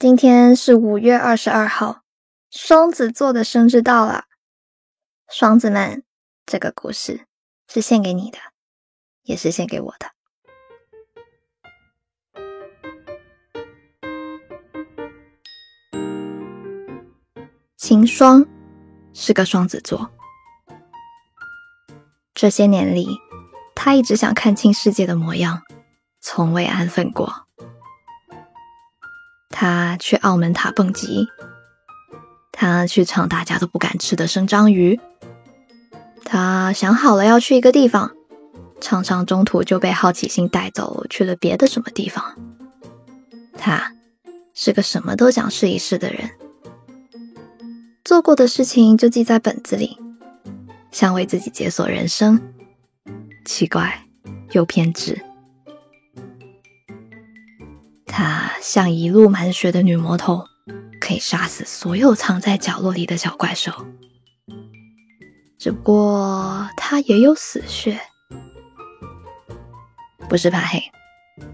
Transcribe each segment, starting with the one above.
今天是五月二十二号，双子座的生日到了。双子们，这个故事是献给你的，也是献给我的。秦霜是个双子座，这些年里，他一直想看清世界的模样，从未安分过。他去澳门塔蹦极，他去尝大家都不敢吃的生章鱼，他想好了要去一个地方，常常中途就被好奇心带走去了别的什么地方。他是个什么都想试一试的人，做过的事情就记在本子里，想为自己解锁人生，奇怪又偏执。她像一路满血的女魔头，可以杀死所有藏在角落里的小怪兽。只不过她也有死穴，不是怕黑，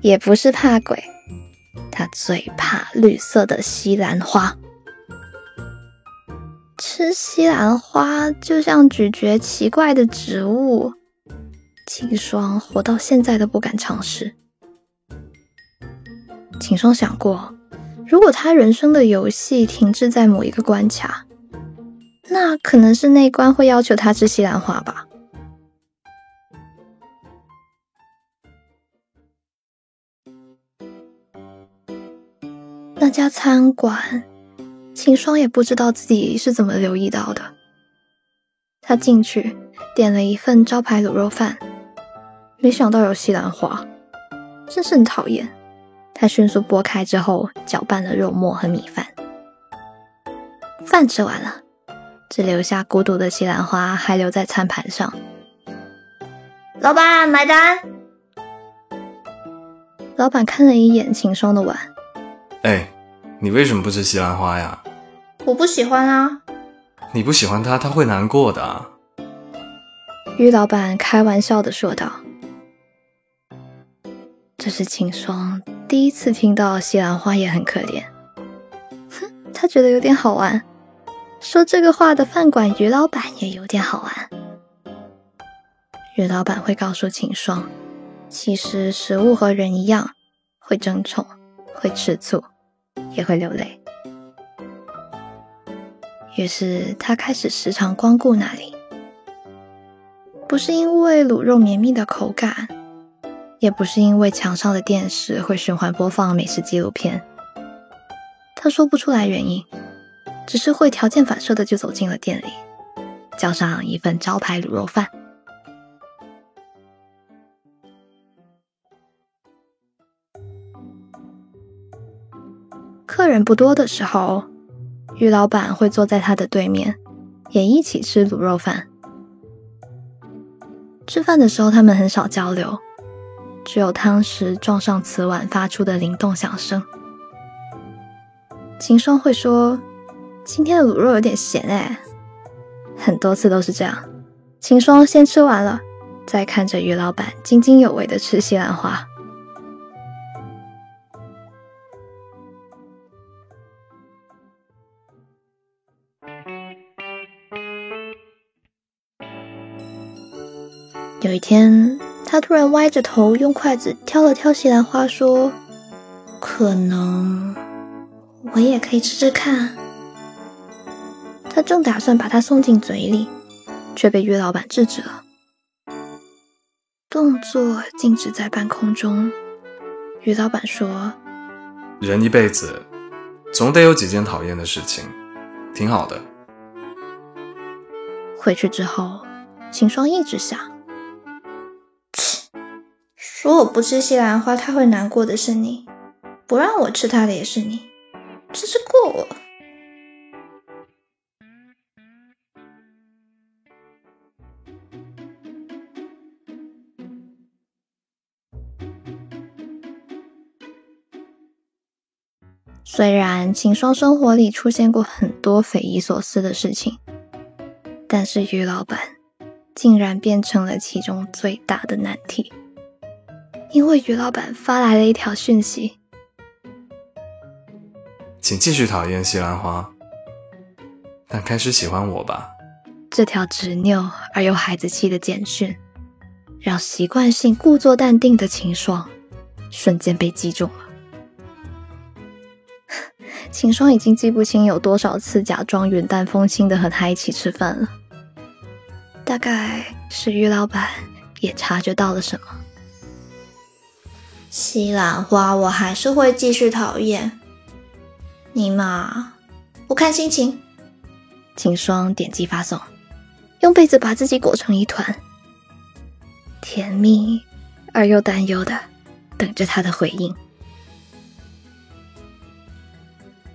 也不是怕鬼，她最怕绿色的西兰花。吃西兰花就像咀嚼奇怪的植物，秦霜活到现在都不敢尝试。秦霜想过，如果他人生的游戏停滞在某一个关卡，那可能是那关会要求他吃西兰花吧。那家餐馆，秦霜也不知道自己是怎么留意到的。他进去点了一份招牌卤肉饭，没想到有西兰花，真是很讨厌。他迅速剥开之后，搅拌了肉末和米饭。饭吃完了，只留下孤独的西兰花还留在餐盘上。老板买单。老板看了一眼秦霜的碗，哎，你为什么不吃西兰花呀？我不喜欢啊。你不喜欢他，他会难过的。于老板开玩笑的说道。这是秦霜。第一次听到西兰花也很可怜，哼，他觉得有点好玩。说这个话的饭馆于老板也有点好玩。于老板会告诉秦霜，其实食物和人一样，会争宠，会吃醋，也会流泪。于是他开始时常光顾那里，不是因为卤肉绵密的口感。也不是因为墙上的电视会循环播放美食纪录片，他说不出来原因，只是会条件反射的就走进了店里，叫上一份招牌卤肉饭。客人不多的时候，于老板会坐在他的对面，也一起吃卤肉饭。吃饭的时候，他们很少交流。只有汤匙撞上瓷碗发出的灵动响声。秦霜会说：“今天的卤肉有点咸哎。”很多次都是这样。秦霜先吃完了，再看着于老板津津有味的吃西兰花。有一天。他突然歪着头，用筷子挑了挑西兰花，说：“可能我也可以吃吃看。”他正打算把它送进嘴里，却被于老板制止了。动作静止在半空中。于老板说：“人一辈子总得有几件讨厌的事情，挺好的。”回去之后，秦霜一直想。如果不吃西兰花，他会难过的是你；不让我吃他的也是你，真是过我。虽然秦霜生活里出现过很多匪夷所思的事情，但是于老板竟然变成了其中最大的难题。因为于老板发来了一条讯息：“请继续讨厌西兰花，但开始喜欢我吧。这条执拗而又孩子气的简讯，让习惯性故作淡定的秦霜瞬间被击中了。秦霜已经记不清有多少次假装云淡风轻的和他一起吃饭了。大概是于老板也察觉到了什么。西兰花，我还是会继续讨厌你嘛，我看心情。秦霜点击发送，用被子把自己裹成一团，甜蜜而又担忧的等着他的回应。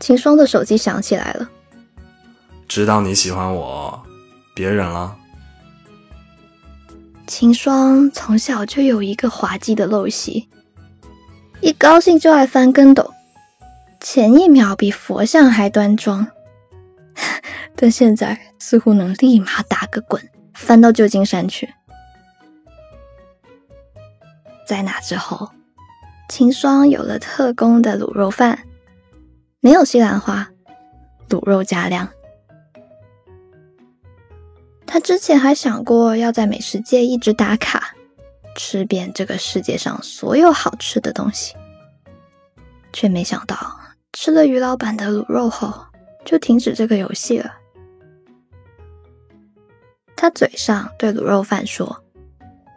秦霜的手机响起来了，知道你喜欢我，别忍了。秦霜从小就有一个滑稽的陋习，一高兴就爱翻跟斗，前一秒比佛像还端庄，但现在似乎能立马打个滚翻到旧金山去。在那之后，秦霜有了特供的卤肉饭，没有西兰花，卤肉加量。他之前还想过要在美食界一直打卡，吃遍这个世界上所有好吃的东西，却没想到吃了于老板的卤肉后，就停止这个游戏了。他嘴上对卤肉饭说：“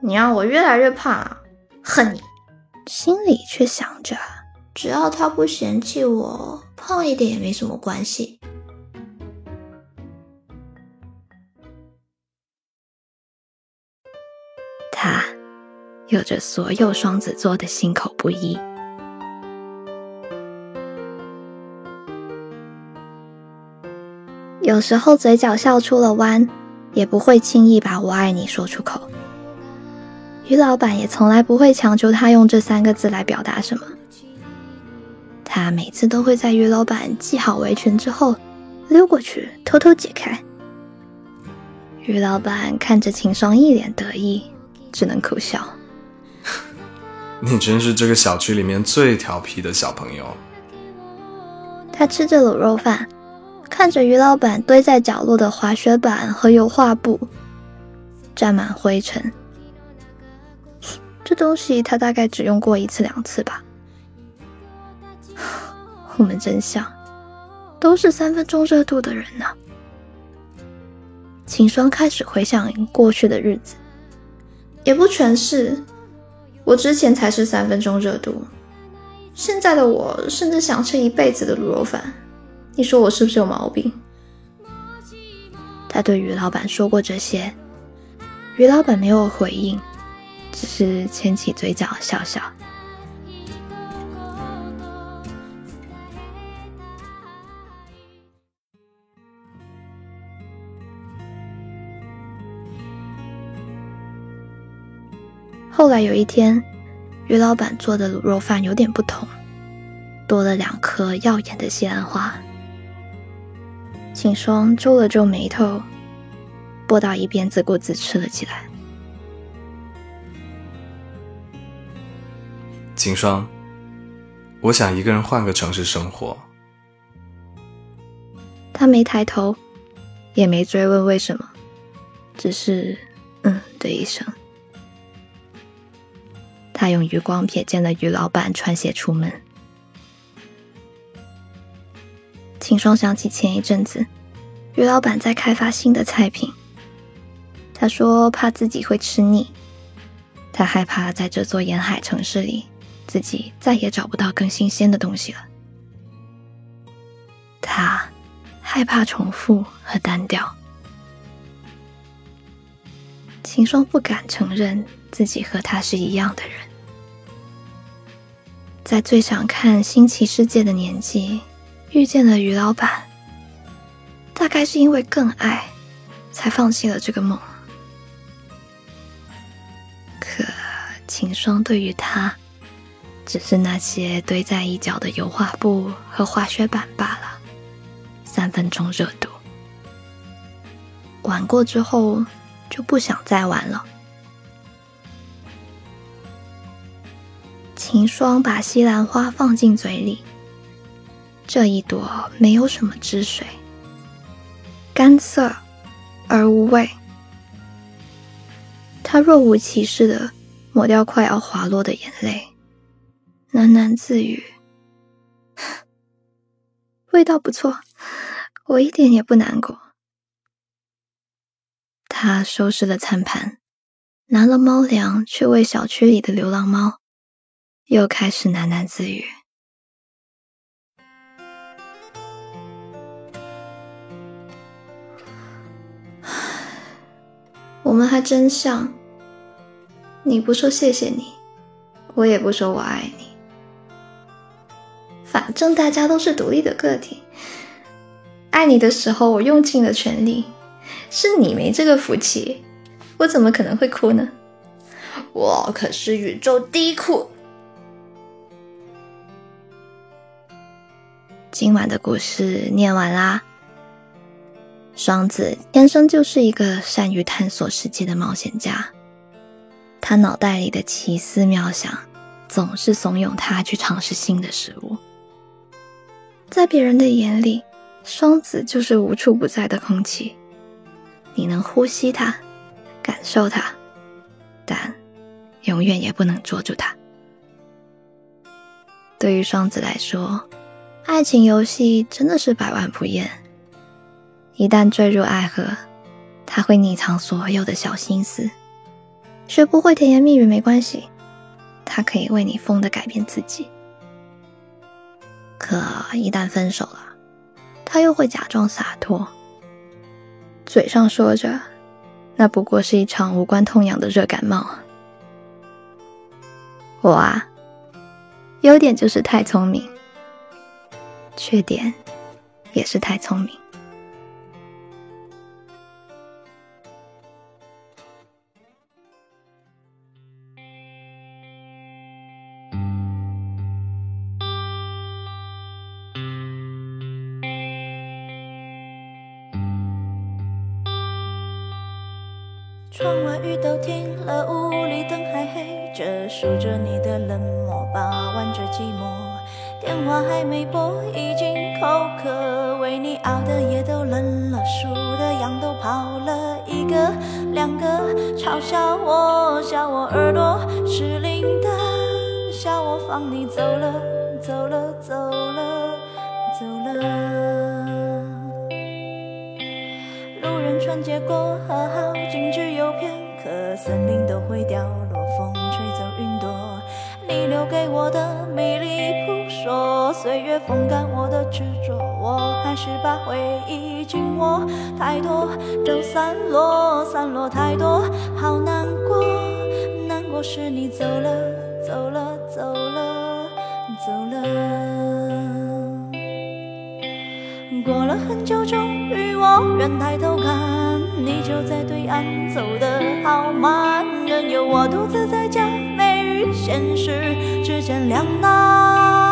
你让我越来越胖啊，恨你！”心里却想着：“只要他不嫌弃我胖一点也没什么关系。”有着所有双子座的心口不一，有时候嘴角笑出了弯，也不会轻易把我爱你说出口。于老板也从来不会强求他用这三个字来表达什么，他每次都会在于老板系好围裙之后溜过去偷偷解开。于老板看着秦霜一脸得意。只能苦笑。你真是这个小区里面最调皮的小朋友。他吃着卤肉饭，看着于老板堆在角落的滑雪板和油画布，沾满灰尘。这东西他大概只用过一次两次吧。我们真像，都是三分钟热度的人呢。秦霜开始回想过去的日子。也不全是，我之前才是三分钟热度，现在的我甚至想吃一辈子的卤肉饭，你说我是不是有毛病？他对于老板说过这些，于老板没有回应，只是牵起嘴角笑笑。来有一天，于老板做的卤肉饭有点不同，多了两颗耀眼的西兰花。秦霜皱了皱眉头，拨到一边自顾自吃了起来。秦霜，我想一个人换个城市生活。他没抬头，也没追问为什么，只是嗯的一声。他用余光瞥见了于老板穿鞋出门。秦霜想起前一阵子，于老板在开发新的菜品。他说怕自己会吃腻，他害怕在这座沿海城市里，自己再也找不到更新鲜的东西了。他害怕重复和单调。秦霜不敢承认自己和他是一样的人。在最想看新奇世界的年纪，遇见了于老板。大概是因为更爱，才放弃了这个梦。可秦霜对于他，只是那些堆在一角的油画布和滑雪板罢了。三分钟热度，玩过之后就不想再玩了。秦霜把西兰花放进嘴里，这一朵没有什么汁水，干涩而无味。他若无其事的抹掉快要滑落的眼泪，喃喃自语：“味道不错，我一点也不难过。”他收拾了餐盘，拿了猫粮去喂小区里的流浪猫，又开始喃喃自语。我们还真像。你不说谢谢你，我也不说我爱你。反正大家都是独立的个体。爱你的时候，我用尽了全力，是你没这个福气，我怎么可能会哭呢？我可是宇宙第一哭。今晚的故事念完啦。双子天生就是一个善于探索世界的冒险家，他脑袋里的奇思妙想总是怂恿他去尝试新的事物。在别人的眼里，双子就是无处不在的空气，你能呼吸它，感受它，但永远也不能捉住它。对于双子来说，爱情游戏真的是百万不厌。一旦坠入爱河，他会匿藏所有的小心思。学不会甜言蜜语没关系，他可以为你疯的改变自己。可一旦分手了，他又会假装洒脱，嘴上说着那不过是一场无关痛痒的热感冒。我啊，优点就是太聪明，缺点也是太聪明。窗外雨都停了，屋里灯还黑着，数着你的冷漠，把玩着寂寞。电话还没拨，已经口渴，为你熬的夜都冷了，数的羊都跑了，一个两个，嘲笑我，笑我耳朵失灵的，笑我放你走了，走了，走了，走了。路人穿街过河，好景只有片刻，森林都会掉落，风吹走云朵。你留给我的迷离说，岁月风干我的执着，我还是把回忆紧握。太多都散落，散落太多，好难过，难过是你走了，走了，走了，走了。过了很久，终于我愿抬头看，你就在对岸，走得好慢，任由我独自在假寐与现实之间两难。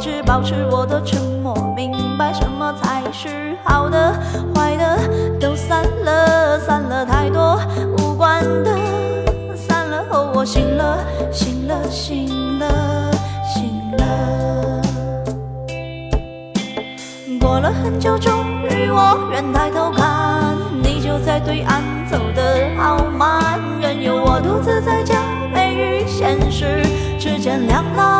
只保持我的沉默，明白什么才是好的，坏的都散了，散了太多无关的，散了后我醒了，醒了，醒了，醒了。过了很久，终于我愿抬头看，你就在对岸，走得好慢，任由我独自在假寐与现实之间两难。